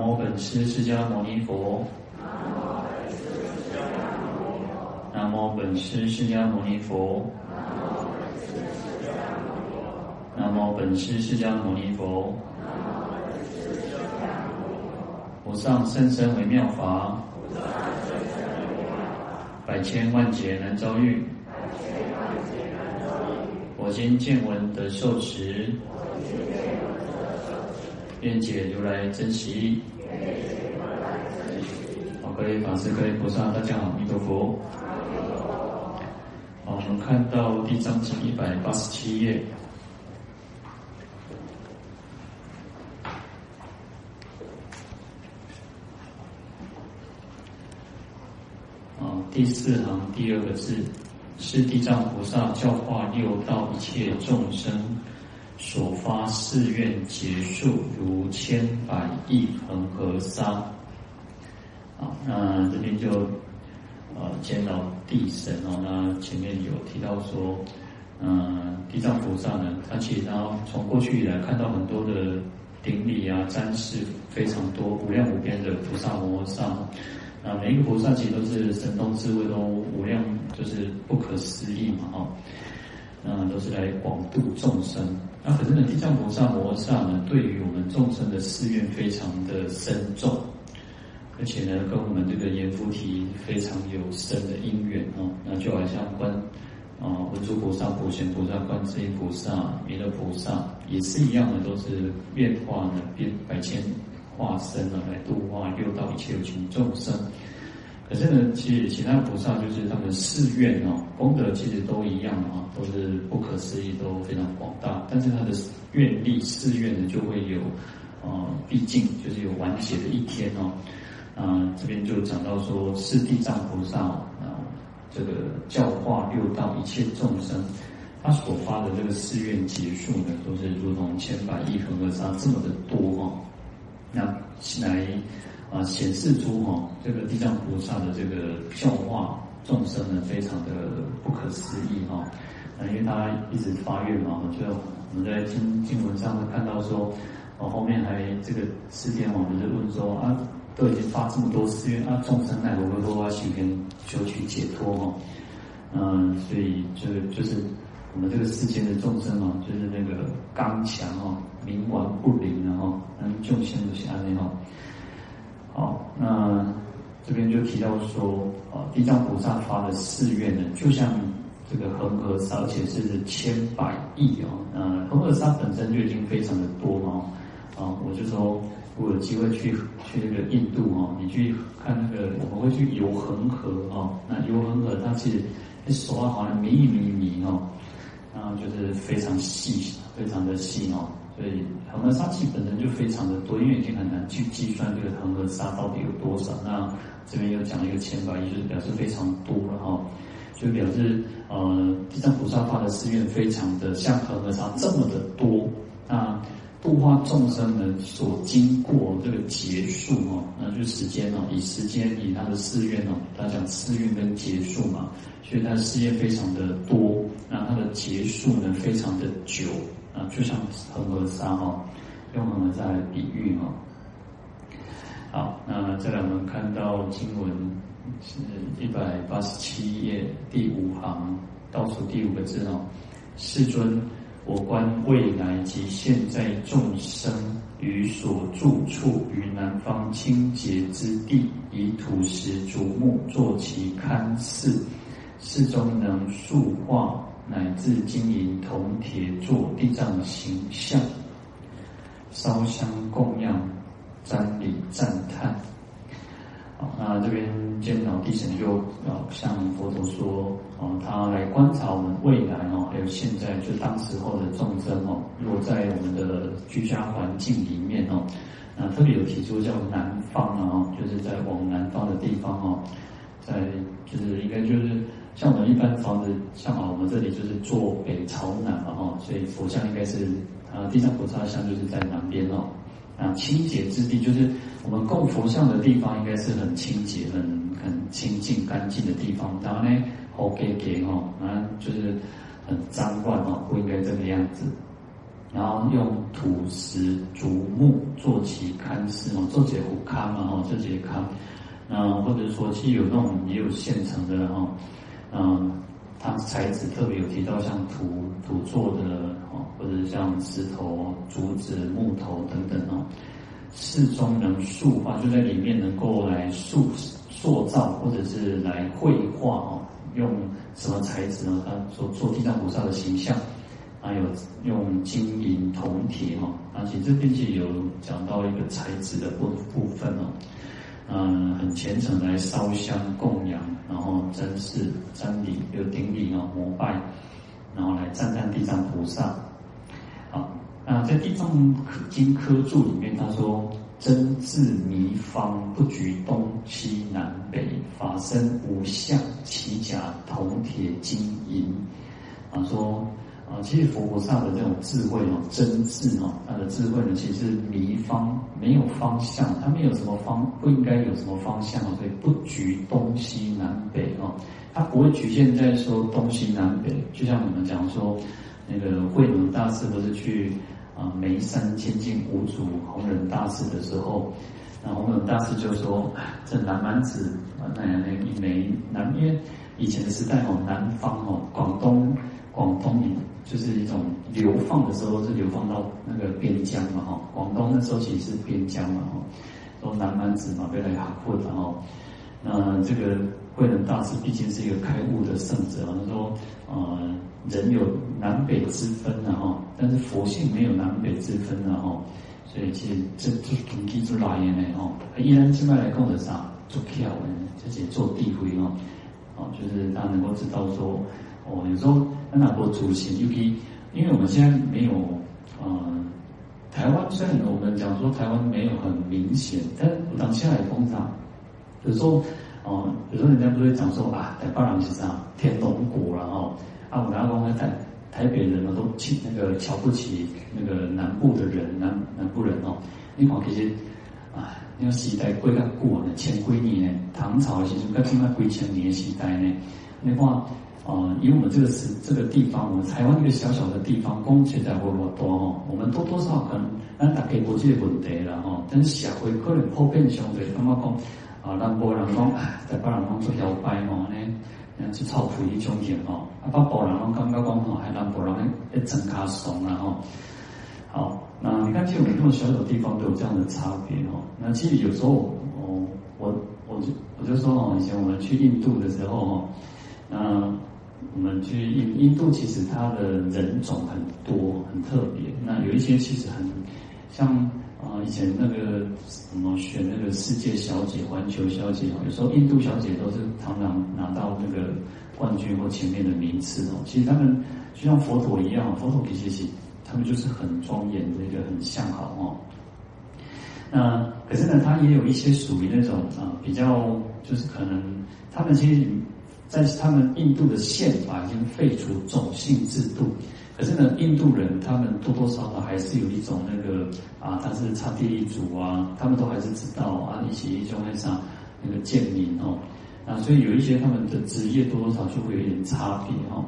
南无本师释迦牟尼佛。南无本师释迦牟尼佛。南无本师释迦牟尼佛。无上甚深为妙法，百千万劫难遭遇。我今见闻得受持。愿解如来真实意。好，各位法师、各位菩萨，大家好，阿弥陀佛。好，我们看到《地藏经》一百八十七页。啊，第四行第二个字，是地藏菩萨教化六道一切众生。所发誓愿结束如千百亿恒河沙。好，那这边就呃，见到地神哦。那前面有提到说，嗯、地藏菩萨呢，他其实他从过去以来看到很多的顶礼啊、瞻视非常多、无量无边的菩萨摩诃萨。啊，每一个菩萨其实都是神通智慧都无量，就是不可思议嘛，哈。那都是来广度众生。那可是呢，地藏菩萨摩诃萨呢，对于我们众生的誓愿非常的深重，而且呢，跟我们这个阎浮提非常有深的因缘哦。那就好像观啊文殊菩萨、普贤菩萨、观世音菩萨、弥勒菩萨，也是一样的，都是变化呢，变百千化身呢，来度化六道一切有情众生。可是呢，其实其他菩萨就是他们誓愿哦，功德其实都一样啊，都是不可思议，都非常广大。但是他的愿力誓愿呢，就会有，呃，毕竟就是有完结的一天哦。啊，这边就讲到说，是地藏菩萨啊，这个教化六道一切众生，他所发的这个誓愿结束呢，都是如同千百亿恒河沙这么的多哦。那来。啊，显示出哈，这个地藏菩萨的这个教化众生呢，非常的不可思议哈。啊，因为他一直发愿嘛，就我们在经经文上会看到说，哦，后面还这个四天王就问说啊，都已经发这么多誓愿啊，众生奈何会多啊，求跟求取解脱哈。嗯，所以就就是我们这个世间的众生啊，就是那个刚强哦，冥顽不灵的哈，嗯，众生都是安内哈。好，那这边就提到说，啊，地藏菩萨发的誓愿呢，就像这个恒河沙，而且是千百亿哦。那，恒河沙本身就已经非常的多嘛。啊，我就说，我有机会去去那个印度哦，你去看那个，我们会去游恒河哦。那游恒河，它其实那手啊，好像米米米哦，然后就是非常细，非常的细哦。所以恒河沙气本身就非常的多，因为已经很难去计算这个恒河沙到底有多少。那这边又讲了一个千百亿，就是表示非常多了哈，就表示呃地藏菩萨发的誓愿非常的像恒河沙这么的多。那度化众生呢，所经过这个劫数哦，那就时间哦，以时间以他的誓愿哦，他讲誓愿跟劫数嘛，所以他的誓愿非常的多，那他的劫数呢非常的久。啊，就像恒河沙哈，用恒河沙来比喻哈。好，那再来我们看到经文是一百八十七页第五行倒数第五个字哦。世尊，我观未来及现在众生于所住处于南方清洁之地，以土石竹木作其龛室，室中能塑化。乃至金银铜铁做地藏形象，烧香供养，瞻礼赞叹。好，那这边见到地神就啊向佛陀说，哦，他来观察我们未来哦，还有现在就当时候的众生哦，若在我们的居家环境里面哦，那特别有提出叫南方啊，就是在往南方的地方哦，在就是应该就是。像我们一般房子，像啊，我们这里就是坐北朝南嘛，哈，所以佛像应该是啊，地藏菩萨像就是在南边哦。啊，清洁之地就是我们供佛像的地方，应该是很清洁、很很清净、干净的地方。当然呢，好给给哈，啊，就是很脏乱哦，不应该这个样子。然后用土石竹木做其龛室哦，做解壶龛嘛哈，做解龛。那或者说，其实有那种也有现成的哈，嗯，它材质特别有提到像土土做的哦，或者像石头、竹子、木头等等哦，适中能塑化，就在里面能够来塑塑造或者是来绘画哦，用什么材质呢？他说做地藏菩萨的形象，还有用金银铜铁哈，而且这并且有讲到一个材质的部部分哦。嗯，很虔诚来烧香供养，然后珍视、瞻礼、有顶礼啊、膜拜，然后来赞叹地藏菩萨。好，那在《地藏经科注》里面，他说：“真智弥方，不局东西南北，法身无相，其甲铜铁金银。”啊，说。啊，其实佛菩萨的这种智慧哦，真智哦，他的智慧呢，其实是弥方，没有方向，他没有什么方，不应该有什么方向哦，所以不局东西南北哦，他不会局限在说东西南北，就像我们讲说，那个慧能大师不是去啊眉山亲近五祖弘忍大师的时候，那弘忍大师就说，这南蛮子啊，那那一枚南，因为以前的时代哦，南方哦，广东。广东就是一种流放的时候，是流放到那个边疆嘛，哈。广东那时候其实是边疆嘛，哈。都南蛮子嘛，被来压迫的哈。那这个慧能大师毕竟是一个开悟的圣者，他说，呃，人有南北之分的哈，但是佛性没有南北之分的哈。所以其实这就统计出来的呢，哈。依然现在来讲的啥，做巧的，自己做地灰哦，哦，就是他能够知道说。哦，有时候那那波主席就可以，因为我们现在没有，呃，台湾虽然我们讲说台湾没有很明显，但我当下来通常，有时候，哦、有时候人家不会讲说啊，台北人是啥天龙国然后啊，我们讲讲台台北人呢都瞧那个瞧不起那个南部的人，南南部人哦，你看其实啊，那个时代过较久呢，千几年呢，唐朝其实较起码几千年的时代呢，你看。啊，以我们这个是这个地方，我们台湾一个小小的地方，工钱在活活多哈，我们多多少少可能那大家国际的问题了哈，但是社会可能普遍相对感觉讲啊，南部人讲，在北人讲做摇摆吼呢，嗯，去臭屁一种型吼，啊，北部人讲感觉讲吼，还南部人一整卡怂了哈。好，那你看，其实我们这么小小的地方都有这样的差别哈。那其实有时候，哦，我我就我就说哦，以前我们去印度的时候哈，那。我们去印印度，其实它的人种很多，很特别。那有一些其实很像啊，以前那个什么选那个世界小姐、环球小姐，有时候印度小姐都是常常拿到那个冠军或前面的名次哦。其实他们就像佛陀一样，佛陀其实他们就是很庄严的一个很相好哦。那可是呢，他也有一些属于那种啊比较，就是可能他们其实。在他们印度的宪法已经废除种姓制度，可是呢，印度人他们多多少少还是有一种那个啊，他是刹帝利族啊，他们都还是知道啊，一起一种那啥那个贱民哦，啊，所以有一些他们的职业多多少少就会有点差别哦。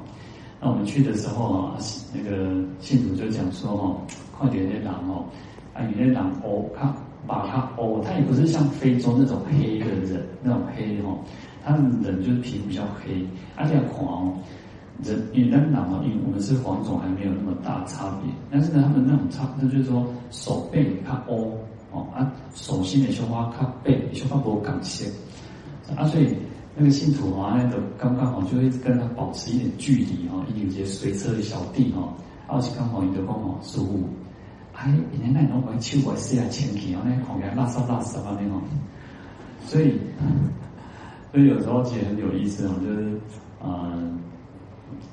那我们去的时候啊，那个信徒就讲说哦，快点那狼哦，啊，你那狼哦，看把他哦，他也不是像非洲那种黑的人那种黑哦。他们人就是皮肤比较黑，而且黄哦，人因为那嘛，因为我们是黄种，还没有那么大差别。但是呢，他们那种差，那就是说手背较乌哦啊，手心的胸花较白，胸花不感线啊，所以那个信徒啊，那个刚刚好就会跟他保持一点距离哦，一有些随车的小弟哦，而且刚好一个刚好疏忽，哎，原来那种会手会洗下清气，然后那看起来拉撒拉撒啊那种，所以。所以有时候其实很有意思哦，就是，呃，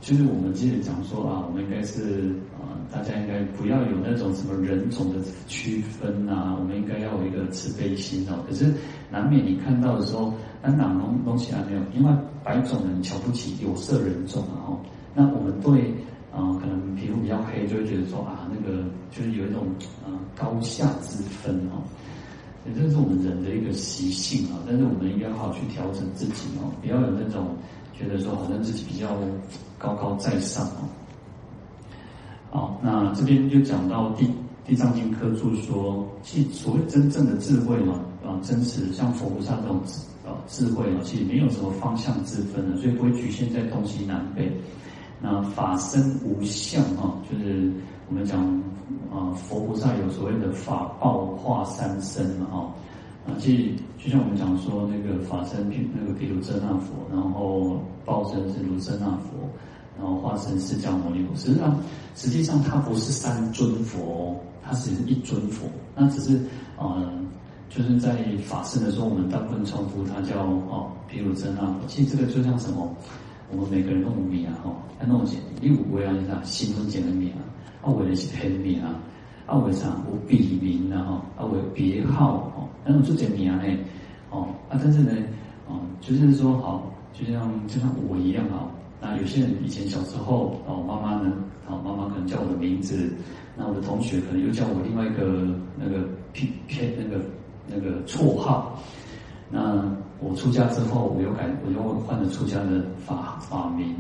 就是我们记得讲说啊，我们应该是啊、呃，大家应该不要有那种什么人种的区分啊，我们应该要有一个慈悲心哦。可是难免你看到的时候，那哪东东西还没有，因为白种人瞧不起有色人种啊，哦。那我们对啊、可能皮肤比较黑，就会觉得说啊，那个就是有一种、呃、高下之分哦。这是我们人的一个习性啊，但是我们应该好好去调整自己哦，不要有那种觉得说好像自己比较高高在上哦。好，那这边就讲到地地藏经科注说，其所谓真正的智慧嘛，啊，真实像佛菩萨这种啊智慧啊，其实没有什么方向之分的，所以不会局限在东西南北。那法身无相啊，就是我们讲啊，佛菩萨有所谓的法报化三身嘛，啊，啊，其实就像我们讲说那个法身，那个毗卢遮那佛，然后报身是如真那佛，然后化身释迦牟尼佛。实际上，实际上它不是三尊佛，它只是一尊佛。那只是啊、呃，就是在法身的时候，我们大部分称呼它叫哦毗卢遮那佛。其实这个就像什么？我们每个人都有名啊，吼，那弄起你有为啊，你啥新婚前的名啊，啊为的是偏名啊，啊为啥有笔名啊，吼，啊为别号，吼，那种就这名呢，哦，啊但是呢，哦，就是说好，就像就像我一样啊，那有些人以前小时候，哦，妈妈呢，哦，妈妈可能叫我的名字，那我的同学可能又叫我另外一个那个偏偏那个那个绰号。那我出家之后，我又改，我又换了出家的法法名，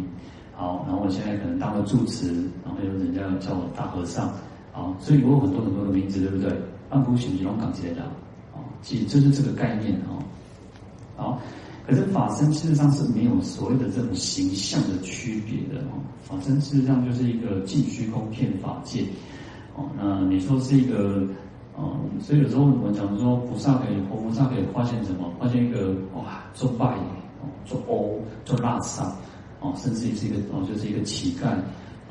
好，然后我现在可能当了住持，然后又人家叫我大和尚，好，所以我有很多很多的名字，对不对？安普许龙港之类的，啊，其实就是这个概念哦。好，可是法身事实上是没有所谓的这种形象的区别的哦，法身事实上就是一个尽虚空遍法界，哦，那你说是一个。哦，所以有时候我们讲说，菩萨可以，活菩萨可以化现什么？化现一个哇，做拜哦，做欧，做拉萨，哦，甚至于是一个哦，就是一个乞丐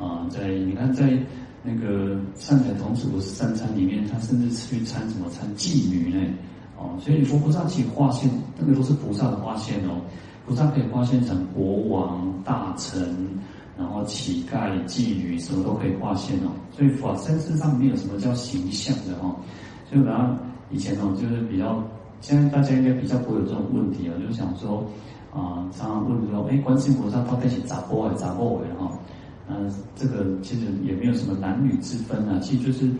啊，在你看在那个善财童子不是三参里面，他甚至去参什么参妓女呢？哦，所以佛菩萨其实化现，那个都是菩萨的化现哦。菩萨可以化现成国王、大臣，然后乞丐、妓女，什么都可以化现哦。所以法身身上没有什么叫形象的哦。就然后以前哦，就是比较，现在大家应该比较不会有这种问题啊，就想说，啊、常常问说，哎，观世音菩萨到底是杂波还是杂波尾哈？嗯、这个其实也没有什么男女之分啊，其实就是，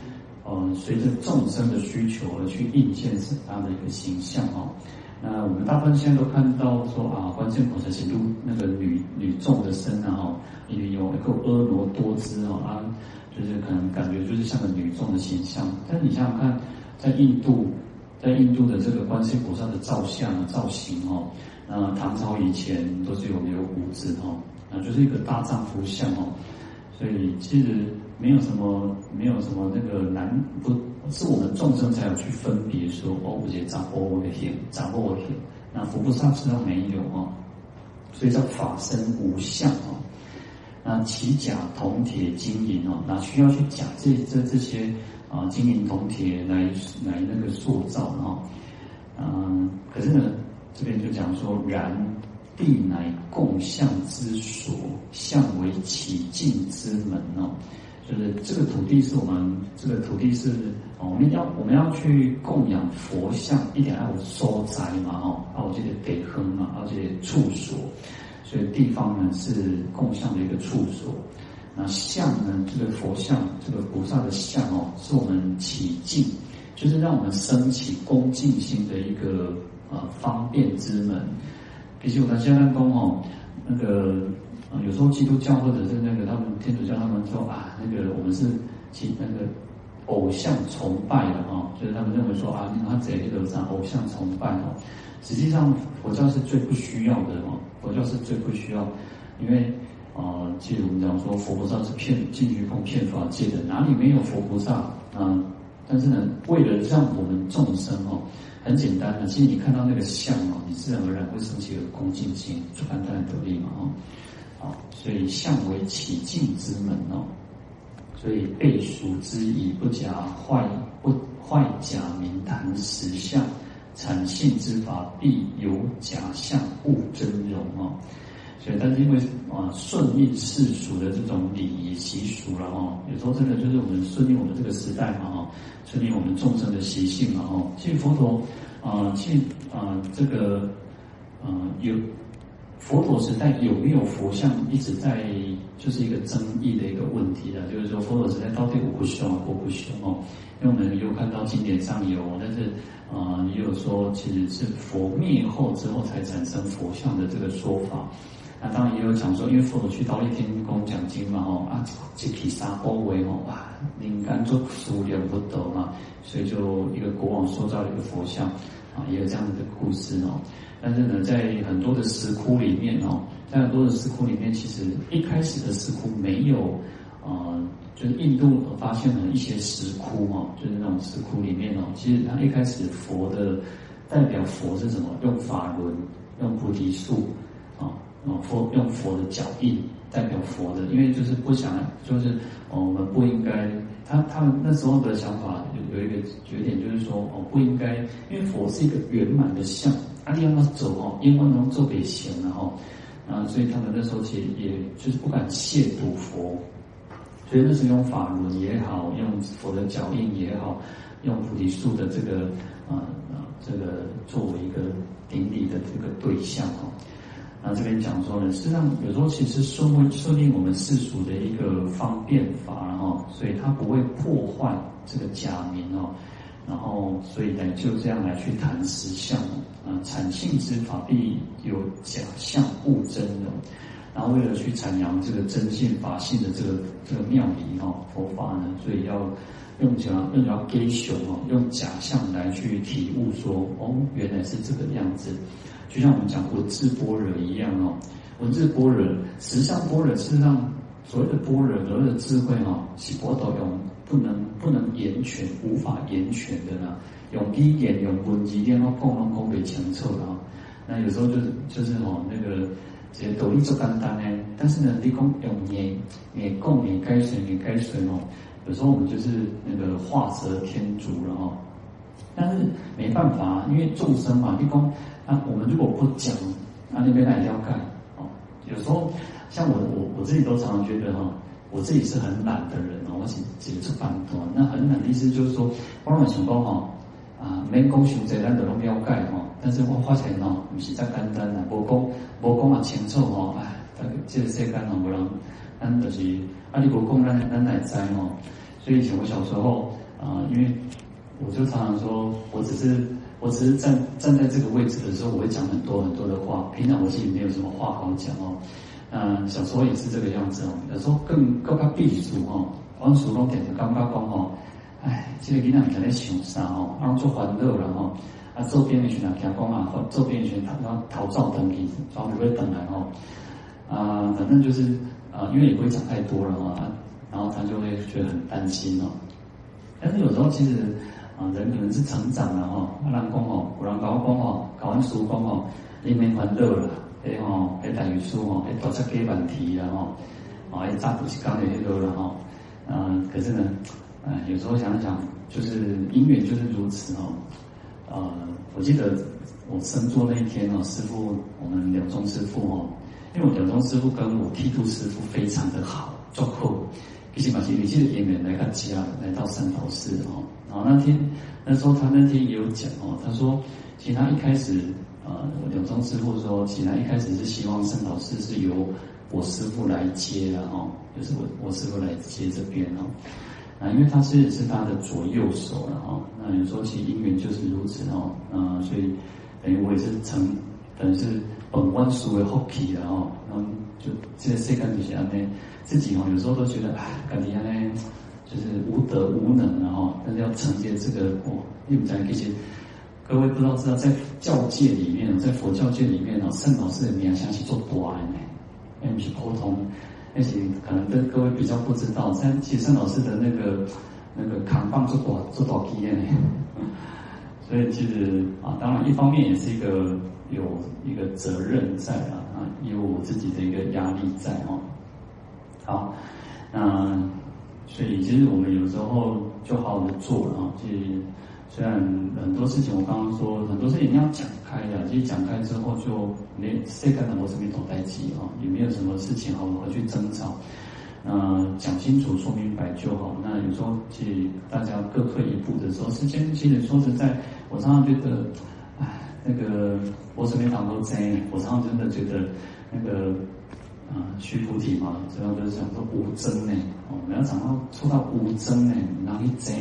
呃，随着众生的需求而去应现是他的一个形象哦。那我们大部分现在都看到说啊，观世音菩萨是露那个女女众的身啊，哈，因为有一个婀娜多姿哦，啊，就是可能感觉就是像个女众的形象，但你想想看。在印度，在印度的这个观世音菩萨的造像造型哦，那唐朝以前都是有留胡子哦，那就是一个大丈夫相哦，所以其实没有什么没有什么那个男，不是我们众生才有去分别说哦，我觉得长哦我的天，掌握我的天，那佛菩萨实际上没有哦，所以叫法身无相哦，那其假铜铁金银哦，那需要去假这这这些。啊，金银铜铁来来那个塑造哈，嗯，可是呢，这边就讲说，然地乃共相之所，相为起境之门哦，就是这个土地是我们这个土地是哦，我们要我们要去供养佛像，一点要有收宅嘛哈，啊，我这个得亨嘛，而且处所，所以地方呢是供像的一个处所。那像呢？这个佛像，这个菩萨的像哦，是我们起敬，就是让我们升起恭敬心的一个呃方便之门。比如我们现在讲哦，那个呃有时候基督教或者是那个他们天主教他们说啊，那个我们是其那个偶像崇拜的哦，就是他们认为说啊，你看这些都是偶像崇拜哦。实际上佛教是最不需要的哦，佛教是最不需要，因为。啊，其实我们讲说佛菩萨是遍尽虚空骗法界的，哪里没有佛菩萨啊？但是呢，为了让我们众生哦，很简单的，其实你看到那个像哦，你自然而然会升起一个恭敬心，就简单得力嘛哦。啊，所以相为起净之门哦，所以背熟之意不假坏不坏假名谈实相，产性之法必有假相误真容哦。所以，但是因为啊，顺应世俗的这种礼仪习俗了哈，有时候真的就是我们顺应我们这个时代嘛哈，顺应我们众生的习性嘛哈。其实佛陀啊，其实啊，这个啊有佛陀时代有没有佛像，一直在就是一个争议的一个问题了，就是说佛陀时代到底有不凶啊，或不凶哦？因为我们有看到经典上有，但是啊，也有说其实是佛灭后之后才产生佛像的这个说法。那当然也有讲说，因为佛陀去到一天宫讲经嘛，吼啊，这毗沙波维吼哇，灵感做数量不得嘛，所以就一个国王塑造一个佛像，啊，也有这样的故事哦。但是呢，在很多的石窟里面哦，在很多的石窟里面，其实一开始的石窟没有，呃，就是印度发现了一些石窟哈，就是那种石窟里面哦，其实它一开始佛的代表佛是什么？用法轮，用菩提树，啊，佛用佛的脚印代表佛的，因为就是不想，就是我们不应该，他他们那时候的想法有有一个决点，就是说哦，不应该，因为佛是一个圆满的像。阿弟要走哦，因为能做给行了哈，啊，所以他们那时候其实也就是不敢亵渎佛，所以那时候用法轮也好，用佛的脚印也好，用菩提树的这个啊啊这个作为一个顶礼的这个对象哦。那这边讲说呢，实际上有时候其实说会设定我们世俗的一个方便法，然后所以它不会破坏这个假名哦。然后，所以呢，就这样来去谈实相啊，阐性之法必有假相误真的。然后为了去阐扬这个真性法性的这个这个妙理哈，佛法呢，所以要用假用假给熊哦，用假象来去体悟说哦，原来是这个样子。就像我们讲文字般若一样哦，文字般若，实相般若，事实上所谓的般若，所谓的智慧哈，是佛陀用。不能不能言全，无法言全的呢。用语言用文字，然后共同共给清楚了。那有时候就是就是哦，那个这些道理就简单呢。但是呢，你讲用言言共言该随言该随哦。有时候我们就是那个画蛇添足了哈。但是没办法，因为众生嘛，你讲啊，我们如果不讲，那那边还要干哦。有时候像我我我自己都常常觉得哈。我自己是很懒的人哦，我是几个出版团。那很懒的意思就是说，我们想讲哈，啊，没讲修这咱都拢了解哈。但是我发现哦，不是这简单啦，无讲无讲啊清楚哦，哎，这个世间哦，无人，咱就是啊，你无讲咱咱来知哦。所以以前我小时候啊，因为我就常常说，我只是我只是站站在这个位置的时候，我会讲很多很多的话。平常我自己没有什么话好讲哦。嗯，小时候也是这个样子哦。有时候更更加闭俗哦，往书中点着刚刚讲哦，哎，这个囡仔在咧想啥哦？然后做欢乐了哈，啊，周边的群啊，听讲啊，周边的群他要逃走等你，然后不会等来哦。啊，反正就是啊，因为也不会讲太多了哈，然后他就会觉得很担心哦。但是有时候其实啊，人可能是成长了哈，人讲哦，有人跟我讲哦，考完书讲哦，你免欢乐了。哎吼，哎大语书吼，哎多出几万题了吼，啊，哎扎不起刚的那个了吼，嗯，可是呢，嗯，有时候想想，就是因缘就是如此哦，呃，我记得我升座那一天哦，师父，我们了宗师父哦，因为我了宗师父跟我剃度师父非常的好，做客，一起把其实记得演员来他家，来到善导寺哦，然后那天那时候他那天也有讲哦，他说，其实他一开始。呃，了宗师父说，其实他一开始是希望圣导师是由我师父来接的哈，就是我我师父来接这边哦。啊，因为他是是他的左右手了哈。那有时候其实姻缘就是如此哦。嗯，所以等于我也是成，等于是本观书为后期的哈。嗯，就这些世间这些安呢，自己哦有时候都觉得哎，感觉呢就是无德无能然后，但是要承接这个哦，又在这些。各位不知道知道，在教界里面，在佛教界里面哦，圣导师的名相是做大的呢，因为是普通，而且可能跟各位比较不知道，但其实圣老师的那个那个扛棒做大做大机的呢，所以其实啊，当然一方面也是一个有一个责任在啊，啊，有我自己的一个压力在哦。好，那所以其实我们有时候就好好的做啊，其实。虽然很多事情我刚刚说很多事情要讲开的，其实讲开之后就没谁干的我是没头戴机啊，也没有什么事情好好去争吵，呃，讲清楚说明白就好。那有时候其实大家各退一步的时候，时间其实说实在，我常常觉得，哎，那个我是没谈过真，我常常真的觉得那个啊须菩提嘛，主要就是讲说无争呢，哦，你要讲到说到无争呢，哪里争？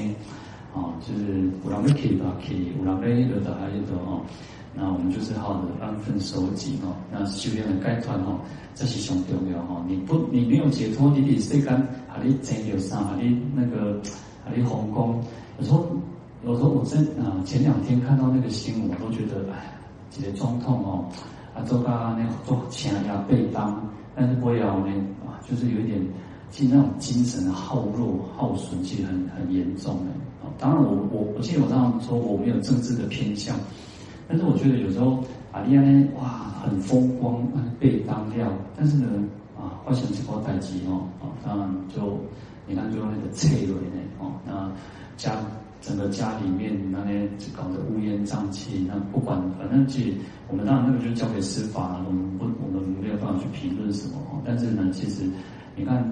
啊，就是有人要去吧去，有人要落的还有的哦。那我们就是好的安分守己哦。那修炼的该断哦，这是上重要哦。你不，你没有解脱，你你世间啊，你真有啥？啊你那个啊，你皇宫，有时候有时候我真啊，前两天看到那个新闻，我都觉得哎，这些总统哦，啊，做个那做强压背当，但是不要呢啊，就是有一点，其实那种精神耗弱耗损，其实很很严重的。当然我，我我记得我这样说，我没有政治的偏向，但是我觉得有时候阿利安哇很风光，被当掉，但是呢啊，发生这波代志哦，啊，当然就你看就那个脆弱呢哦，那家整个家里面那边搞得乌烟瘴气，那不管反正其实我们当然那个就是交给司法了，我们不我们没有办法去评论什么，但是呢，其实你看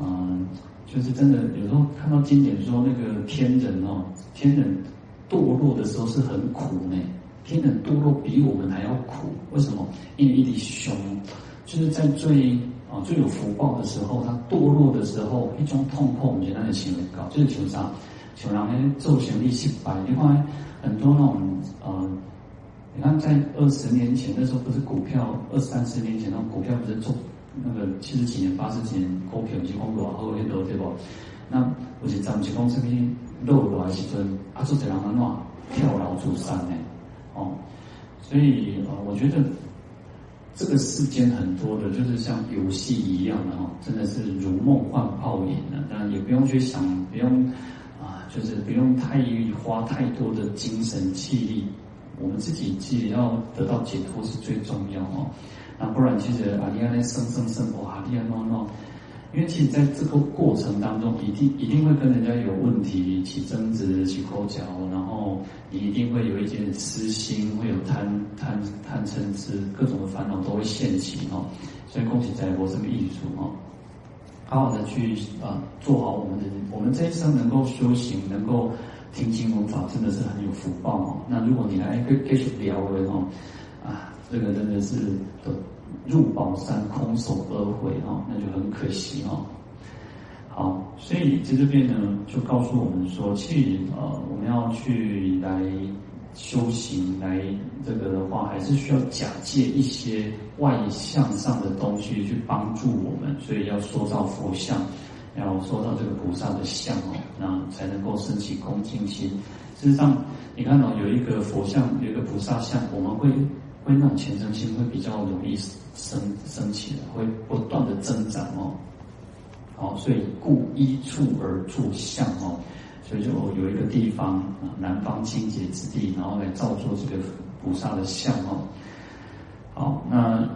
嗯。就是真的，有时候看到经典说那个天人哦，天人堕落的时候是很苦呢。天人堕落比我们还要苦，为什么？因为一滴凶，就是在最啊最有福报的时候，他堕落的时候，一种痛苦，我们觉得那个行为高，就是求啥？求让那做行力失败。另外很多那种呃，你看在二十年前那时候，不是股票二三十年前那种股票不是做。那个七十几年、八十几年股票是讲落后很多，对不？那有时咱们是讲什么落落来时阵，啊，做这人安怎跳楼自杀呢？哦，所以呃，我觉得这个世间很多的，就是像游戏一样的哦，真的是如梦幻泡影的。当然也不用去想，不用，就是不用太花太多的精神气力。我们自己自己要得到解脱是最重要哦。那不然，其实阿利安那生生生活，阿利安诺诺，因为其实在这个过程当中，一定一定会跟人家有问题起争执、起口角，然后你一定会有一些私心，会有贪贪贪嗔痴，各种的烦恼都会现起哦。所以恭喜在我这个艺术哦，好好的去啊做好我们的，我们这一生能够修行，能够听经闻法，真的是很有福报哦。那如果你来跟继续聊了哦，啊。这个真的是的入宝山空手而回哦，那就很可惜哦。好，所以在这边呢，就告诉我们说，其实呃，我们要去来修行，来这个的话，还是需要假借一些外向上的东西去帮助我们，所以要塑造佛像，要塑造这个菩萨的像哦，那才能够升起恭敬心。事实上，你看到有一个佛像，有一个菩萨像，我们会。会那种虔诚心会比较容易升升起来，会不断的增长哦。好，所以故依处而作像哦，所以就有一个地方啊，南方清洁之地，然后来造作这个菩萨的像哦。好，那。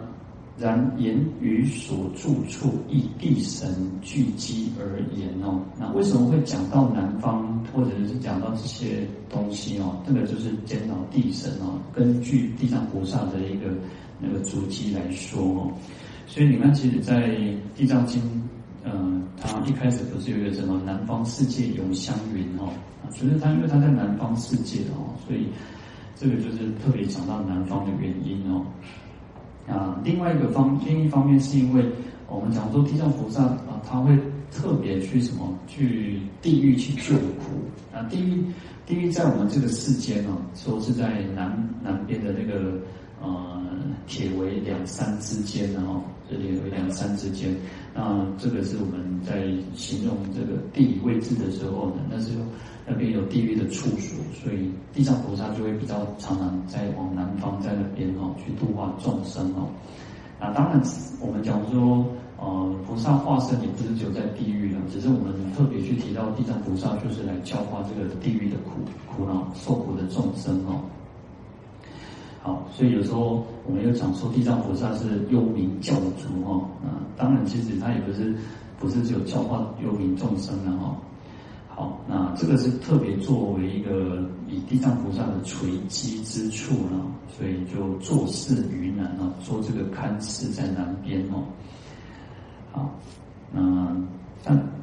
然言于所住处，以地神聚集而言哦。那为什么会讲到南方，或者是讲到这些东西哦？这个就是见到地神哦，根据地藏菩萨的一个那个足迹来说哦。所以你看，其实，在《地藏经》嗯，他一开始不是有一个什么南方世界永相云哦？啊，其实它因为他在南方世界哦，所以这个就是特别讲到南方的原因哦。啊，另外一个方，另一方面是因为我们讲说地藏菩萨啊，他会特别去什么，去地狱去救苦啊。地狱，地狱在我们这个世间呢，说是在南南边的那个呃铁围两山之间，然后这里有两山之间。那这个是我们在形容这个地理位置的时候呢，那时候那边有地狱的处所，所以地藏菩萨就会比较常常在往南方在那边哦去度化众生哦。那当然我们讲说，呃，菩萨化身也不是只有在地狱了，只是我们特别去提到地藏菩萨，就是来教化这个地狱的苦苦恼受苦的众生哦。好，所以有时候我们又讲说地藏菩萨是幽冥教主哈，啊，当然其实他也不是，不是只有教化幽冥众生的哈。好，那这个是特别作为一个以地藏菩萨的垂迹之处呢，所以就坐视于南啊，做这个看事在南边哦。好，那但。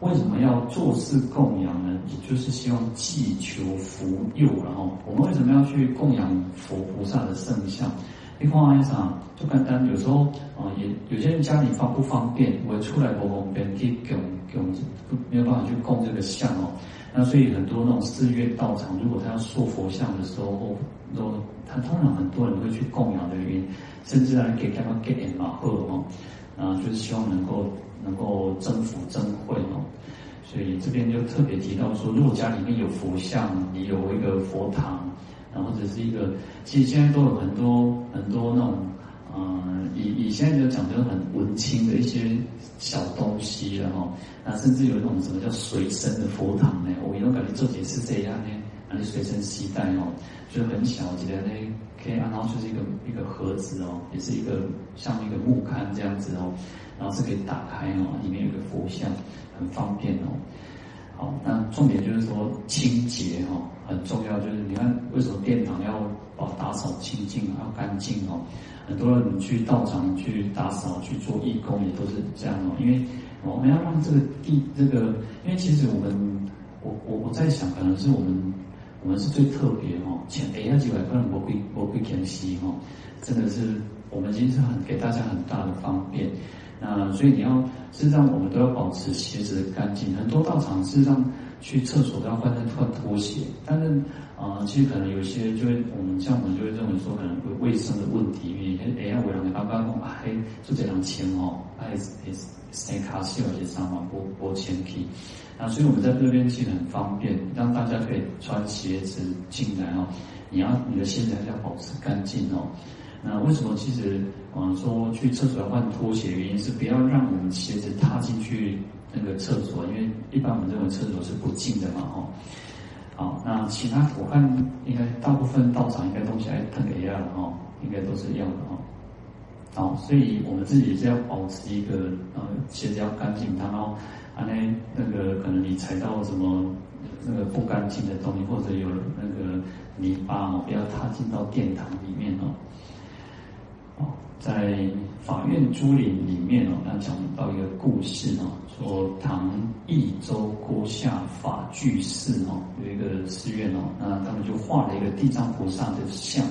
为什么要做事供养呢？也就是希望祈求福佑，然后我们为什么要去供养佛菩萨的圣像？你看一下，就简单，有时候啊，也有些人家里方不方便，我出来不方便，可以供供，没有办法去供这个像哦。那所以很多那种寺院道场，如果他要塑佛像的时候，都他通常很多人会去供养的原因，甚至来给他们给点马赫哦，啊，就是希望能够能够增福增慧哦。所以这边就特别提到说，如果家里面有佛像，你有一个佛堂，然后或者是一个，其实现在都有很多很多那种，嗯，以以现在就讲究很文青的一些小东西了哈，那甚至有一种什么叫随身的佛堂呢？我有感觉这也是这样呢，那你随身携带哦，就很小，我觉得呢可以，然后就是一个一个盒子哦，也是一个像一个木龛这样子哦，然后是可以打开哦，里面有个佛像。很方便哦，好，那重点就是说清洁哦，很重要。就是你看为什么殿堂要把打扫清净，要干净哦？很多人去道场去打扫去做义工也都是这样哦，因为我们要让这个地这个，因为其实我们我我我在想，可能是我们我们是最特别哦，前哎那几百块人我会我会偏西哦，真的是我们其实是很给大家很大的方便。那所以你要，事实上我们都要保持鞋子的干净。很多道场事实上去厕所都要换换拖鞋，但是啊、其实可能有些就会，我们像我们就会认为说可能会卫生的问题，因为哎呀，为了你刚刚讲，哎，就这样签哦，哎哎，先卡西尔些啥嘛，拨拨前皮。那所以我们在这边其实很方便，让大家可以穿鞋子进来哦。你要你的鞋子还是要保持干净哦。那为什么其实，嗯，说去厕所要换拖鞋，原因是不要让我们鞋子踏进去那个厕所，因为一般我们认为厕所是不净的嘛，哦。好，那其他我看应该大部分道场应该东西还特别一样的哦，应该都是一样的哦。好，所以我们自己是要保持一个，呃，鞋子要干净，然后啊那那个可能你踩到什么那个不干净的东西，或者有那个泥巴哦，不要踏进到殿堂里面哦。哦在法苑珠林里面哦，他讲到一个故事哦，说唐益州郭下法具寺哦，有一个寺院哦，那他们就画了一个地藏菩萨的像，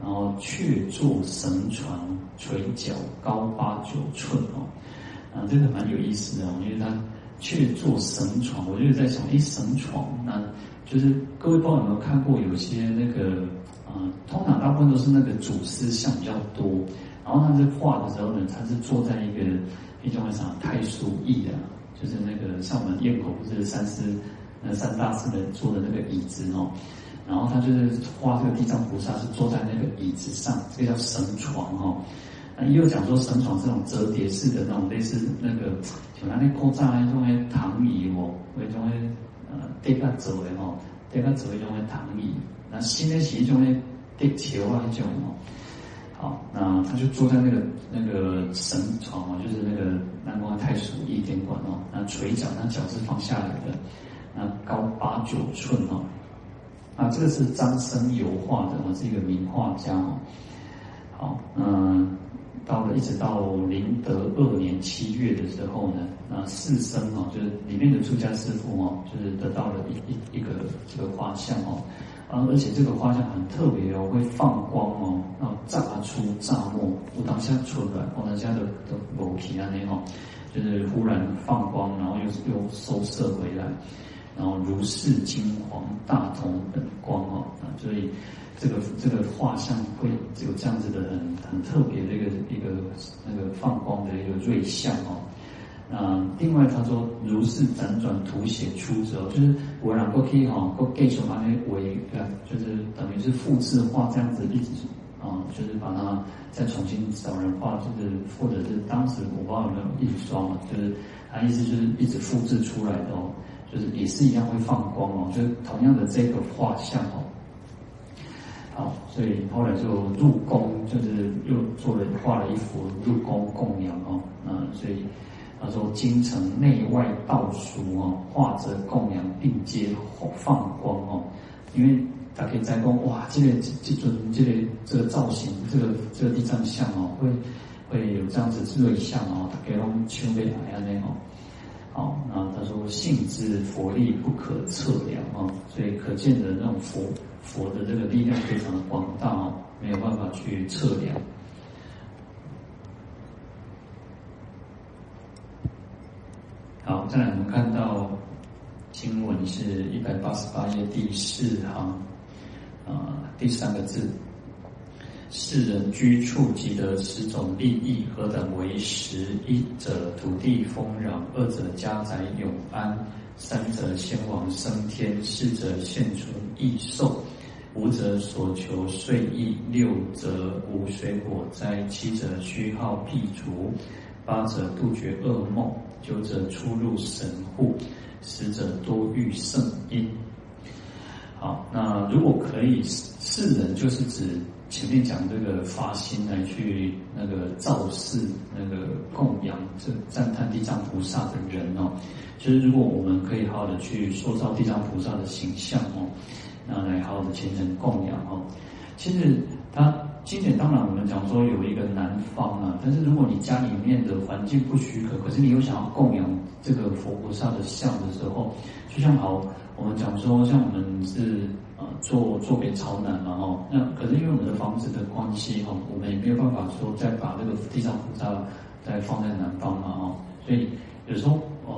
然后却坐神床，垂角高八九寸哦，啊，这个蛮有意思的哦，因为他去坐神床，我就在想，一绳床，那就是各位不知道有没有看过有些那个。啊、通常大部分都是那个主师像比较多，然后他在画的时候呢，他是坐在一个一种什么太叔椅的，就是那个像我们堰口不是三师那三大师的坐的那个椅子哦，然后他就是画这个地藏菩萨是坐在那个椅子上，这个叫神床哦。那也有讲说神床这种折叠式的那种类似那个像那个古早那种的躺椅哦，那种的呃地下走的哦，地下走的那种的躺椅。那新的是一种呢，地球啊一种哦，好，那他就坐在那个那个神床哦，就是那个南无太叔一点馆哦，那垂角，那脚是放下来的，那高八九寸哦，啊，这个是张生油画的哦，是一个名画家哦，好，嗯。到了一直到麟德二年七月的时候呢，那四僧哦，就是里面的出家师父哦，就是得到了一一一个这个画像哦，啊，而且这个画像很特别哦，会放光哦，然后炸出炸没，我当下出来，我当下的的某体啊那哦，就是忽然放光，然后又又收摄回来，然后如是金黄大同本光哦，啊，所以。这个这个画像会有这样子的很很特别的一个一个那个放光的一个瑞像哦，啊，另外他说如是辗转涂写出之后，就是我俩都可以哈，都继续把那为啊，就是等于是复制画这样子一直啊，就是把它再重新找人画，就是或者是当时我不知道有没有印刷嘛，就是他意思就是一直复制出来的哦，就是也是一样会放光哦，就是同样的这个画像哦。好，所以后来就入宫，就是又做了画了一幅入宫供养哦，嗯，所以他说京城内外道俗哦，画着供养并皆放光哦，因为他可以在讲哇，这个这尊这个这个造型，这个这个地藏像哦，会会有这样子瑞相哦，大家拢求未来安尼哦，好，那他说性之佛力不可测量哦，所以可见的那种佛。佛的这个力量非常的广大哦，没有办法去测量。好，再来我们看到经文是一百八十八页第四行，啊、呃，第三个字，世人居处即得十种利益，何等为十？一者土地丰壤，二者家宅永安，三者先王升天，四者现出异寿，五者所求遂意，六者无水火灾，七者虚耗辟除，八者杜绝噩梦，九者出入神户，十者多遇圣因。好，那如果可以，世人就是指前面讲这个发心来去那个造势、那个供养、这赞叹地藏菩萨的人哦。就是如果我们可以好好的去塑造地藏菩萨的形象哦，那来好好的虔诚供养哦。其实他经典当然我们讲说有一个南方啊，但是如果你家里面的环境不许可，可是你又想要供养这个佛菩萨的像的时候，就像好。我们讲说，像我们是呃坐坐北朝南嘛哈，那可是因为我们的房子的关系哈，我们也没有办法说再把这个地藏菩萨再放在南方嘛哈，所以有时候呃，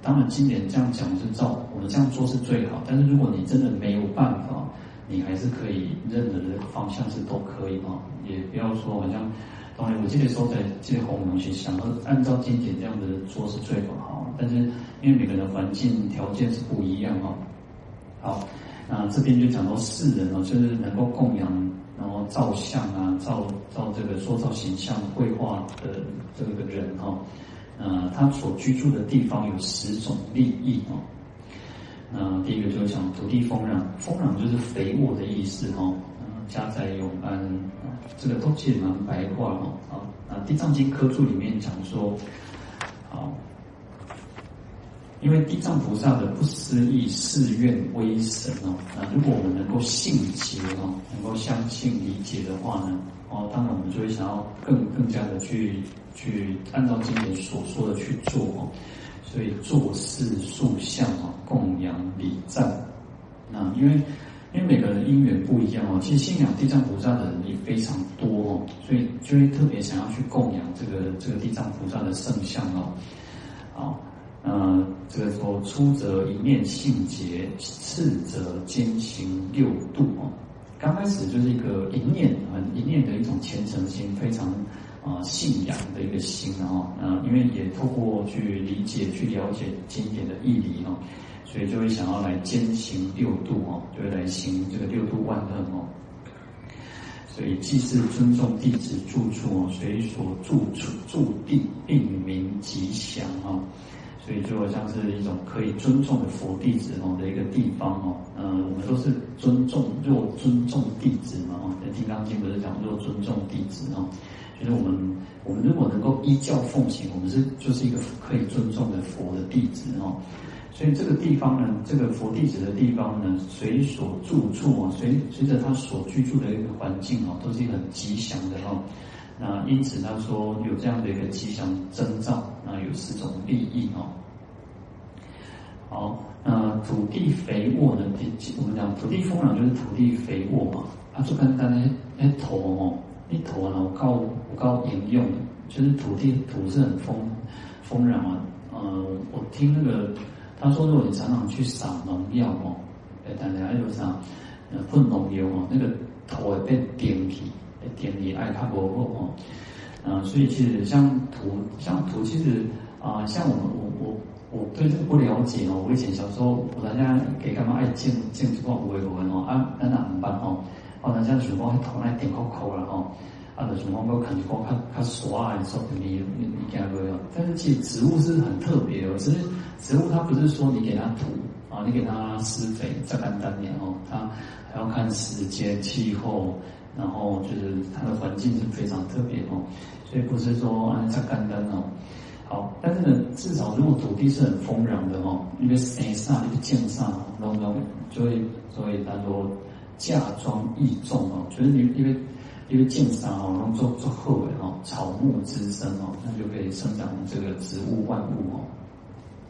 当然经典这样讲是照我们这样做是最好，但是如果你真的没有办法，你还是可以任何的方向是都可以嘛，也不要说好像。当然，我记得说在这些红东西，想要按照经典这样的做是最好，但是因为每个人的环境条件是不一样哦。好，那这边就讲到世人哦，就是能够供养，然后造像啊，造造这个塑造形象、绘画的这个人哈，呃，他所居住的地方有十种利益哦。那第一个就是讲土地丰壤，丰壤就是肥沃的意思哈。家宅永安，这个都其实蛮白话哦。啊，那《地藏经》科注里面讲说，好，因为地藏菩萨的不思议誓愿威神哦，那如果我们能够信解哦，能够相信理解的话呢，哦，当然我们就会想要更更加的去去按照经典所说的去做哦。所以做事塑像啊，供养礼赞，那因为。因为每个人因缘不一样哦，其实信仰地藏菩萨的人也非常多哦，所以就会特别想要去供养这个这个地藏菩萨的圣像哦。好，呃，这个说出则一念信结，次则兼行六度哦。刚开始就是一个一念很一念的一种虔诚心，非常啊信仰的一个心哦。啊，因为也透过去理解、去了解经典的义理哦。所以就会想要来兼行六度哦，就会来行这个六度万行哦。所以既是尊重弟子住处哦，所以所住处注定命名吉祥哦。所以就好像是一种可以尊重的佛弟子哦的一个地方哦。呃，我们都是尊重若尊重弟子嘛哦，在《金刚经》不是讲若尊重弟子哦。就是我们我们如果能够依教奉行，我们是就是一个可以尊重的佛的弟子哦。所以这个地方呢，这个佛弟子的地方呢，随所住处啊，随随着他所居住的一个环境啊，都是一个很吉祥的哦。那因此他说有这样的一个吉祥征兆，那有四种利益哦。好，那土地肥沃呢？我们讲土地丰壤就是土地肥沃嘛。啊，就简单的那土哦，那土啊，我告我告引用，就是土地土是很丰丰壤啊。呃，我听那个。他说：“如果你常常去撒农药哦，哎，大家还有啥？呃，喷农药哦，那个土会变点起，点起爱它不好哦。啊，所以其实像土，像土，其实啊，像我们，我我我对这个不了解哦。我以前小时候，我大家给干嘛爱建建这个五维楼哦，啊，那哪办哦？哦，人家就讲土那点扣扣了哦。”啊，的情况我看过，看看刷啊，说你你你给他个样，但是其实植物是很特别哦，只是植物它不是说你给它土啊，你给它施肥再干单年哦，它还要看时间、气候，然后就是它的环境是非常特别哦，所以不是说啊像干单哦。好，但是呢，至少如果土地是很丰壤的哦，因为生上一个建上，然后呢就会所以他说嫁妆易种哦，就是你因为。因为建商哦，然后做做后尾哦，草木滋生哦，那就可以生长这个植物万物哦，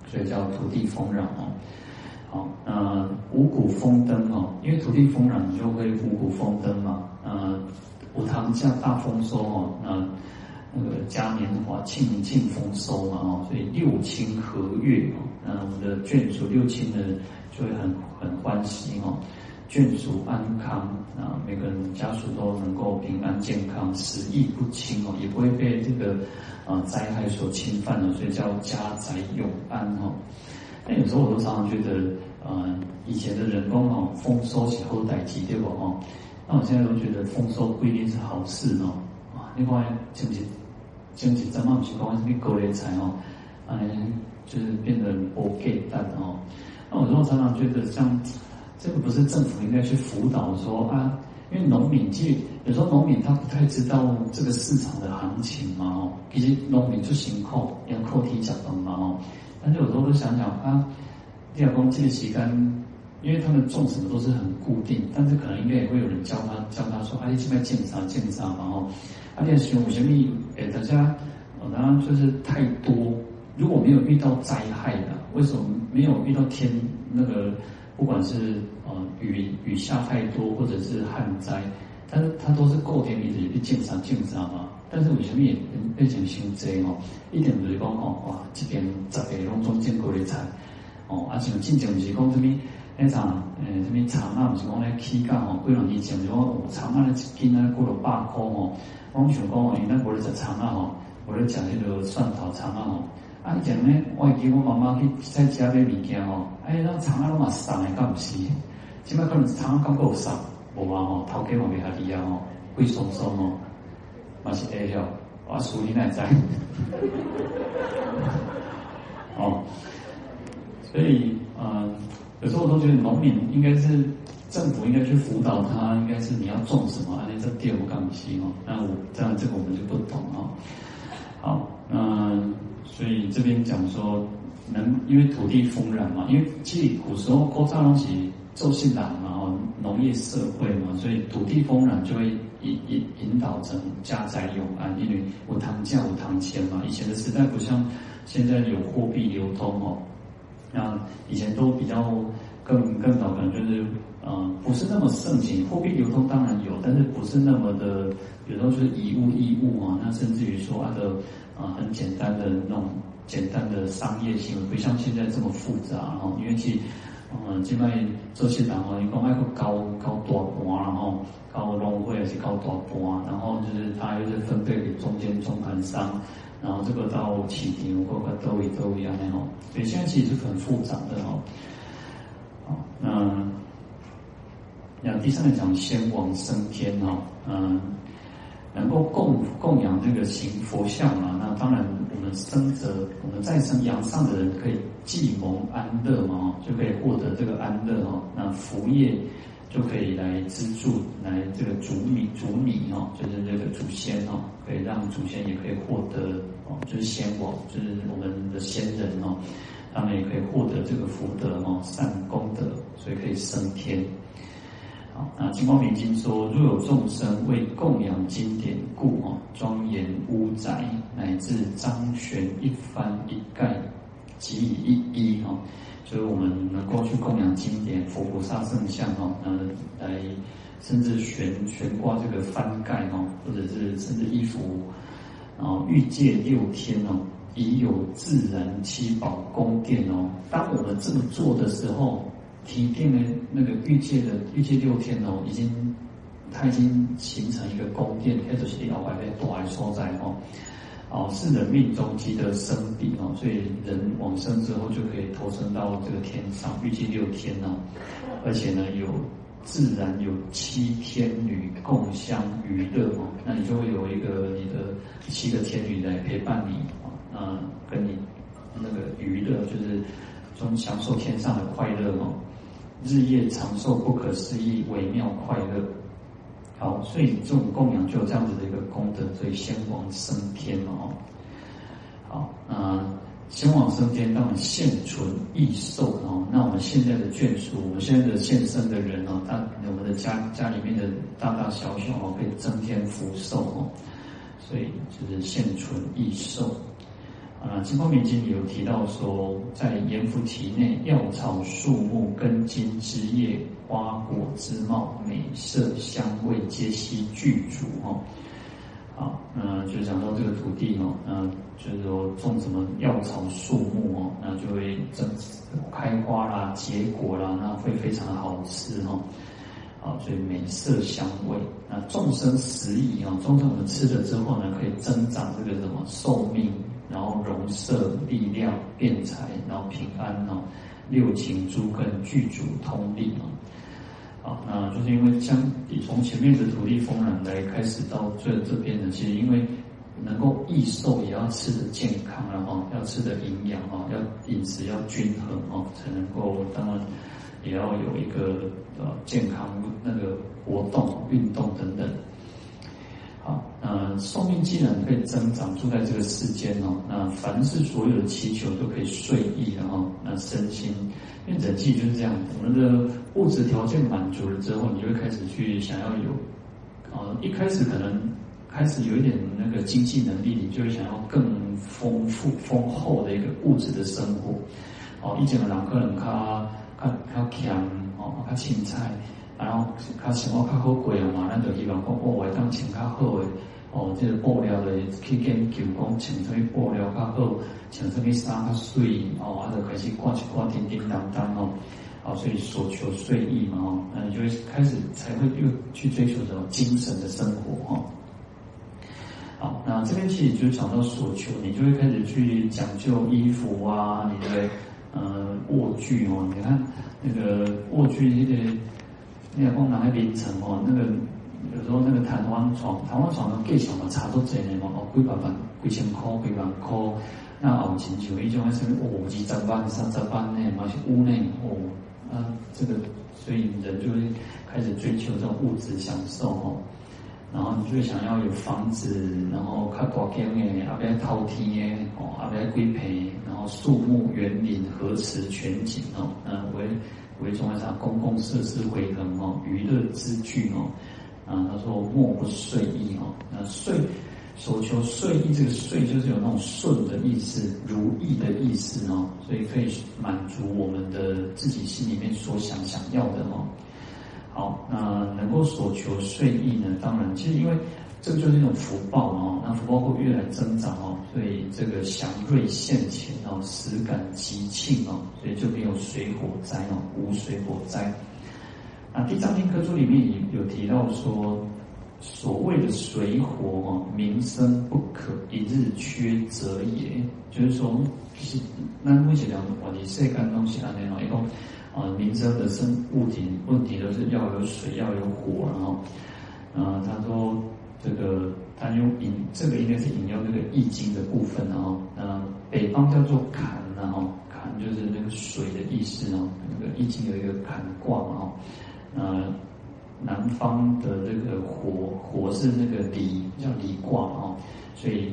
所以叫土地丰壤哦。好，呃，五谷丰登哦，因为土地丰壤，你就会五谷丰登嘛。呃，五塘下大丰收哦，那那个嘉年华庆庆丰收嘛哦，所以六亲和悦哦，那我们的眷属六亲的就会很很欢喜哦。眷属安康啊，每个人家属都能够平安健康，死亦不侵哦，也不会被这个啊灾害所侵犯了，所以叫家宅永安哦。那有时候我都常常觉得，呃，以前的人工哦，丰收起后代积对不哦？那我现在都觉得丰收不一定是好事哦。啊，另外经济经济怎么去讲什么高丽菜哦，嗯，就是变得不给蛋哦。那我说常常觉得像。这个不是政府应该去辅导说啊，因为农民其实有时候农民他不太知道这个市场的行情嘛哦，其实农民就辛苦，要靠天吃饭嘛哦。但是有时候都想想啊，第二工这个时间，因为他们种什么都是很固定，但是可能应该也会有人教他教他说，啊，你现在检查检查嘛哦。而且熊有什么诶，大家当然就是太多，如果没有遇到灾害的，为什么没有遇到天那个？不管是呃雨雨下太多，或者是旱灾，但是它都是过天里的一个正常正常嘛。但是为什么也变成伤灾哦？一点就是讲哦，哇，这边十个拢种见过的菜哦，啊像进前不是讲什么那场呃什么长啊，不是讲来起价哦，几两年前就讲长啊，一斤啊过了百块哦。我想讲哦，因为我咧食长啊吼，我咧讲那个蒜头长啊吼。啊！以前呢，我会记我妈妈去在家买物件吼，哎，那长啊拢嘛送的，敢毋是？即摆可能长啊刚够送，无嘛吼，头家嘛袂遐厉害吼，贵松松哦，嘛是会晓，我属你那在。哦，所以呃，有时候我都觉得农民应该是政府应该去辅导他，应该是你要种什么，啊，你这地我敢毋是哦？那我这样这个我们就不懂哦。好，那。所以这边讲说，能因为土地丰壤嘛，因为其实古时候古早拢是做信党嘛，哦，农业社会嘛，所以土地丰壤就会引引引导成家宅永安，因为有糖价有糖钱嘛。以前的时代不像现在有货币流通哦，那以前都比较更更早，可能就是呃不是那么盛行，货币流通当然有，但是不是那么的，有时候就是以物易物啊，那甚至于说它的。啊，很简单的那种简单的商业行为，不像现在这么复杂。然后，因为其，嗯，现在这些人哦，你讲那个高高大盘，然后高农会还是高大盘，然后就是他又是分配给中间中盘商，然后这个到起点或者都一都一样的哦。所以现在其实是很复杂的哦。好，那那第三个讲先王升天哦，嗯。能够供供养这个行佛像嘛？那当然，我们生者，我们再生阳上的人可以既蒙安乐嘛，就可以获得这个安乐哦。那福业就可以来资助，来这个祖米祖米哦，就是这个祖先哦，可以让祖先也可以获得哦，就是先王，就是我们的先人哦，他们也可以获得这个福德哦，善功德，所以可以升天。好那《金光明经》说：若有众生为供养经典故，哦，庄严屋宅，乃至张悬一幡一盖，即以一衣，哈，就是我们能够去供养经典、佛菩萨圣像，哈，呃，来甚至悬悬挂这个幡盖，哈，或者是甚至衣服，然后欲界六天，哦，已有自然七宝宫殿，哦，当我们这么做的时候。提定的那个欲界的欲界六天哦，已经，它已经形成一个宫殿，或者是老百姓都来所在哦。哦，是人命中积德生彼哦，所以人往生之后就可以投生到这个天上预计六天哦。而且呢，有自然有七天女共相娱乐哦，那你就会有一个你的七个天女来陪伴你啊，跟你那个娱乐就是从享受天上的快乐哦。日夜长寿，不可思议，微妙快乐。好，所以这种供养就有这样子的一个功德，所以先王升天哦。好，那先王升天，当然现存益寿哦。那我们现在的眷属，我们现在的现生的人哦，他我们的家家里面的大大小小哦，可以增添福寿哦。所以就是现存益寿。啊，《金光明经》里有提到说，在阎浮提内，药草树木根茎枝叶花果枝茂美色香味皆悉具足哦。好，那就讲到这个土地哦，那就是说种什么药草树木哦，那就会增开花啦、结果啦，那会非常的好吃哦。啊，所以美色香味。那众生食已啊，众生我们吃了之后呢，可以增长这个什么寿命，然后容色、力量、辩才，然后平安哦，六情诸根具足通力啊。好，那就是因为像你从前面的土地丰饶来开始到最这边呢，其实因为能够益寿，也要吃的健康了哈，要吃的营养啊，要饮食要均衡哦，才能够当然也要有一个呃健康那个活动运动等等。寿命既然可以增长，住在这个世间哦，那凡是所有的祈求都可以遂意的哈，那身心。因为人际就是这样，我们的物质条件满足了之后，你就会开始去想要有，呃，一开始可能开始有一点那个经济能力，你就会想要更丰富丰厚的一个物质的生活。哦，以前的人可能较较较强，哦，较青菜，然后较生活较好过啊嘛，咱就希望讲哦，我当穿较好诶。哦，这个布料的去研究讲穿什么布料较好，穿什么衫较水哦，啊，就开始挂一挂叮叮当当哦，哦，所以所求遂意嘛哦，那你就会开始才会又去追求这种精神的生活哈。好，那这边其实就讲到所求，你就会开始去讲究衣服啊，你的呃卧具哦，你看那个卧具那个，你看光拿来凌晨哦，那个。有时候那个弹簧床，弹簧床的价钱嘛差不多这样嘛，哦，几百万、几千块、几万块，那后亲像一种什么五，二十万、三十万呢，嘛是屋内哦，啊，这个所以人就会开始追求这种物质享受哦，然后你就想要有房子，然后较大间的，啊，别透天的哦，啊，别规皮，然后树木、园林、河池、全景哦，嗯，为为重要啥公共设施回恒哦，娱乐之具哦。啊，他说莫不遂意哦，那遂所求遂意，这个遂就是有那种顺的意思，如意的意思哦，所以可以满足我们的自己心里面所想想要的哦。好，那能够所求遂意呢？当然，其实因为这个就是一种福报哦，那福报会越来增长哦，所以这个祥瑞现前哦，时感吉庆哦，所以就没有水火灾哦，无水火灾。啊，《地藏经》科书里面有提到说，所谓的水火哦，民生不可一日缺则也。就是说，是那目前两种问题，世间东西啊，那种一种啊，名生的生物体问题都是要有水，要有火，然后，啊，他说这个他用引这个应该是引用那个易经的部分，然后，呃，北方叫做坎，然后坎就是那个水的意思哦，那个易经有一个坎卦嘛，呃，南方的这个火，火是那个离，叫离卦哦，所以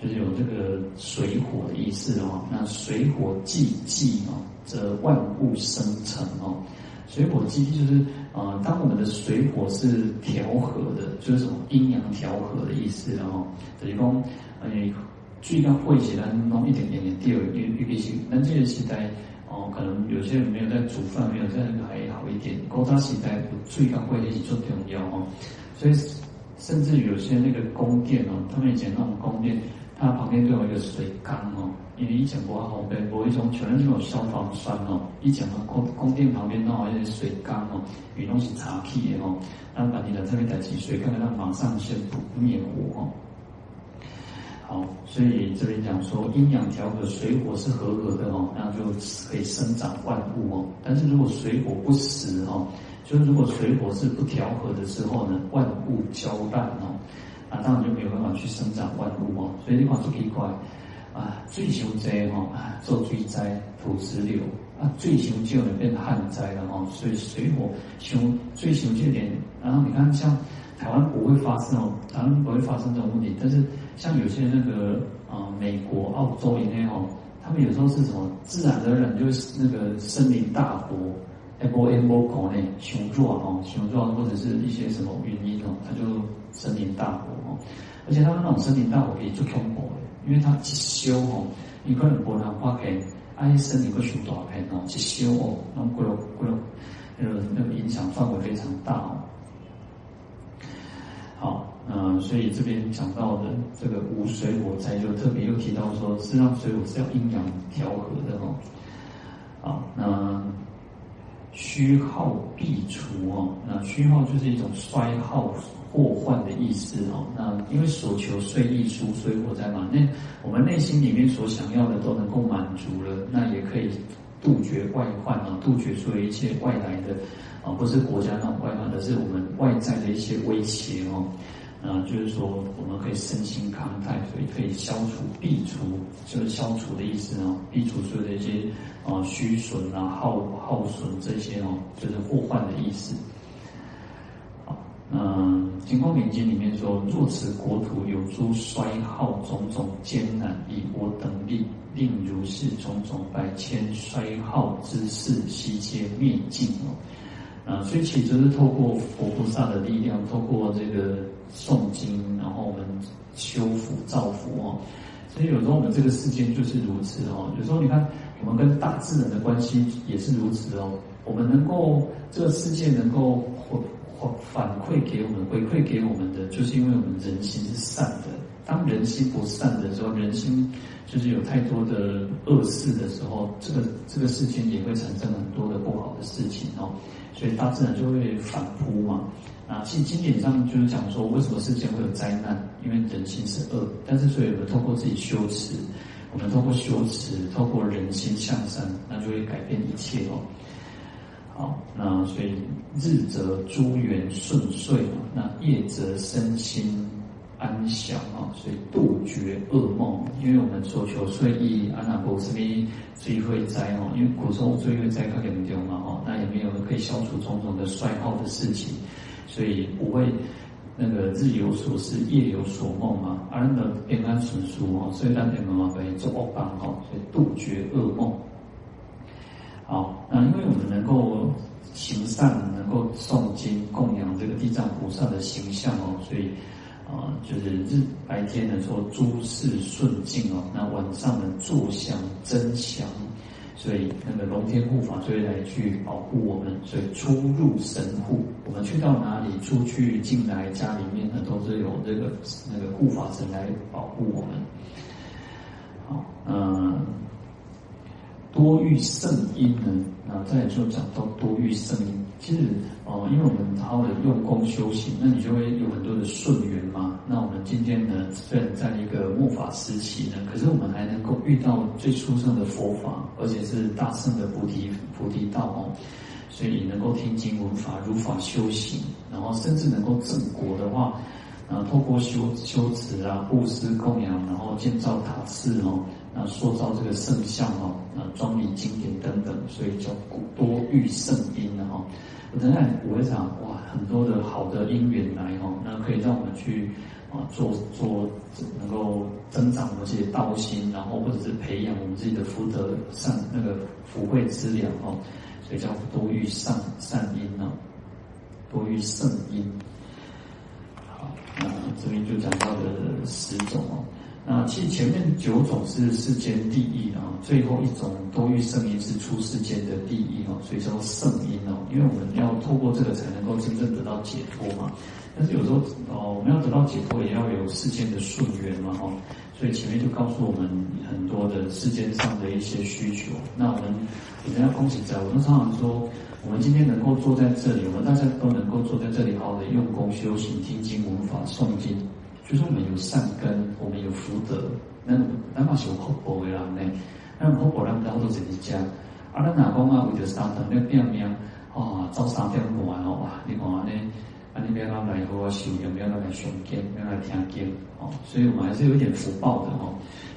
就是有这个水火的意思哦。那水火既济哦，则万物生成哦。水火既济就是呃，当我们的水火是调和的，就是什么阴阳调和的意思哦。等于讲，呃，最刚会起来弄一点点点掉，因为毕竟咱这个时代。哦，可能有些人没有在煮饭，没有在那个还好一点。古早时代最高会一起做重要哦，所以甚至有些那个宫殿哦，他们以前那种宫殿，它旁边都有一个水缸哦，因为以前不好背，不会从全是那种消防栓哦，以前的宫宫殿旁边弄好一些水缸哦，有东西插气的哦，那把你的这边带起水，看看它马上先扑灭火哦。好，所以这边讲说阴阳调和，水火是合格的哦，那就可以生长万物哦。但是如果水火不实哦，就是如果水火是不调和的时候呢，万物交淡哦，那当然就没有办法去生长万物哦。所以你看这一块啊，最凶灾哦，啊做水灾土石流啊，最凶就能变旱灾了哦。所以水火凶最凶这点，然后你看像。台湾不会发生哦，台湾不会发生这种问题。但是像有些那个啊、呃，美国、澳洲以内哦，他们有时候是什么自然而然就是那个森林大火，一波一波国内熊壮哦，熊壮或者是一些什么原因哦，它就森林大火哦。而且他们那种森林大火可以做恐怖的，因为它一烧哦，你可能不能发给哎森林个熊大片哦，一烧哦，那么过了过了，呃那个影响范围非常大哦。好，嗯，所以这边讲到的这个无水火灾，就特别又提到说，实际上水火是要阴阳调和的哦。啊，那虚耗必除哦。那虚耗就是一种衰耗、祸患的意思哦。那因为所求遂易疏，所以我在嘛，那我们内心里面所想要的都能够满足了，那也可以杜绝外患啊，杜绝所有一切外来的啊，不是国家那种外患，而是我们外在的一些威胁哦。啊，就是说我们可以身心康泰，所以可以消除、避除，就是消除的意思哦，避除所有的一些啊虚损啊、耗耗损这些哦，就是祸患的意思。好，嗯，《金光明经》里面说：若此国土有诸衰耗种种艰难，以我等力令如是种种百千衰耗之事悉皆灭尽哦。啊，所以其实就是透过佛菩萨的力量，透过这个诵经，然后我们修福造福哦。所以有时候我们这个世间就是如此哦。有时候你看，我们跟大自然的关系也是如此哦。我们能够这个世界能够回回反馈给我们，回馈给我们的，就是因为我们人心是善的。当人心不善的时候，人心就是有太多的恶事的时候，这个这个世间也会产生很多的不好的事情哦。所以大自然就会反扑嘛。啊，其实经典上就是讲说，为什么世间会有灾难？因为人心是恶。但是所以我们透过自己修持，我们透过修持，透过人心向善，那就会改变一切哦。好，那所以日则诸缘顺遂嘛，那夜则身心安详啊，所以杜绝噩梦。因为我们所求遂意，安那波斯咪罪会灾哦。因为古时候最会灾，它严重嘛哦，那也没有可以消除种种的衰耗的事情，所以不会那个日有所思，夜有所梦嘛，而那平安顺遂哦。所以咱得慢慢可以做恶办哦，所以杜绝噩梦。好，那因为我们能够行善，能够诵经供养这个地藏菩萨的形象哦，所以。啊，就是日白天呢做诸事顺境哦，那晚上呢坐享真祥，所以那个龙天护法就会来去保护我们，所以出入神户，我们去到哪里，出去进来家里面呢，都是有这个那个护法神来保护我们。好，嗯，多欲圣因呢，啊再就讲到多欲圣因。其实，哦，因为我们好好的用功修行，那你就会有很多的顺缘嘛。那我们今天呢，虽然在一个末法时期呢，可是我们还能够遇到最殊胜的佛法，而且是大圣的菩提菩提道哦。所以能够听经闻法，如法修行，然后甚至能够正果的话，啊，透过修修持啊，布施供养，然后建造塔寺哦，那塑造这个圣像哦，啊，装理经典等等，所以叫多遇圣因的哈。当然，我会想哇，很多的好的因缘来哈，那可以让我们去啊做做能够增长我们自己的道心，然后或者是培养我们自己的福德善那个福慧资粮哈，所以叫多遇善善因呢，多遇圣因。好，那这边就讲到的十种哦。那其实前面九种是世间第一啊，最后一种多遇圣因是出世间的第一哦，所以叫圣因哦。因为我们要透过这个才能够真正得到解脱嘛。但是有时候哦，我们要得到解脱也要有世间的顺缘嘛哈。所以前面就告诉我们很多的世间上的一些需求。那我们我们要恭喜在，我们常常说，我们今天能够坐在这里，我们大家都能够坐在这里，好好的用功修行、听经闻法、诵经。就是我们有善根，我们有福德，那那嘛是有福报的人呢？那福报人当做自己家。啊，咱哪讲啊？为着三顿要拼命，啊，早三点半哦，哇！你看安尼，安尼要咱来好好修养，要咱来诵经，要来听经，哦，所以我们还是有一点福报的哦。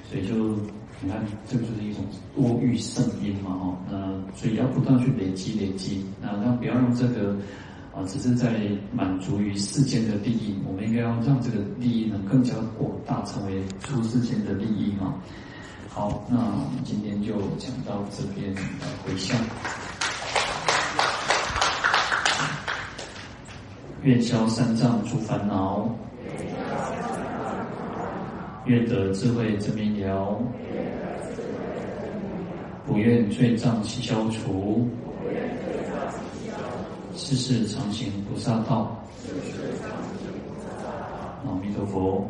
所以就你看，这个就是一种多欲圣因嘛，哦，那所以要不断去累积累积，那那不要让这个。啊，只是在满足于世间的利益，我们应该要让这个利益呢更加广大，成为出世间的利益嘛。好，那我们今天就讲到这边来回向，愿消三障诸烦恼，愿得智慧真明了，不愿罪障悉消除。世世常行菩萨道，阿弥陀佛。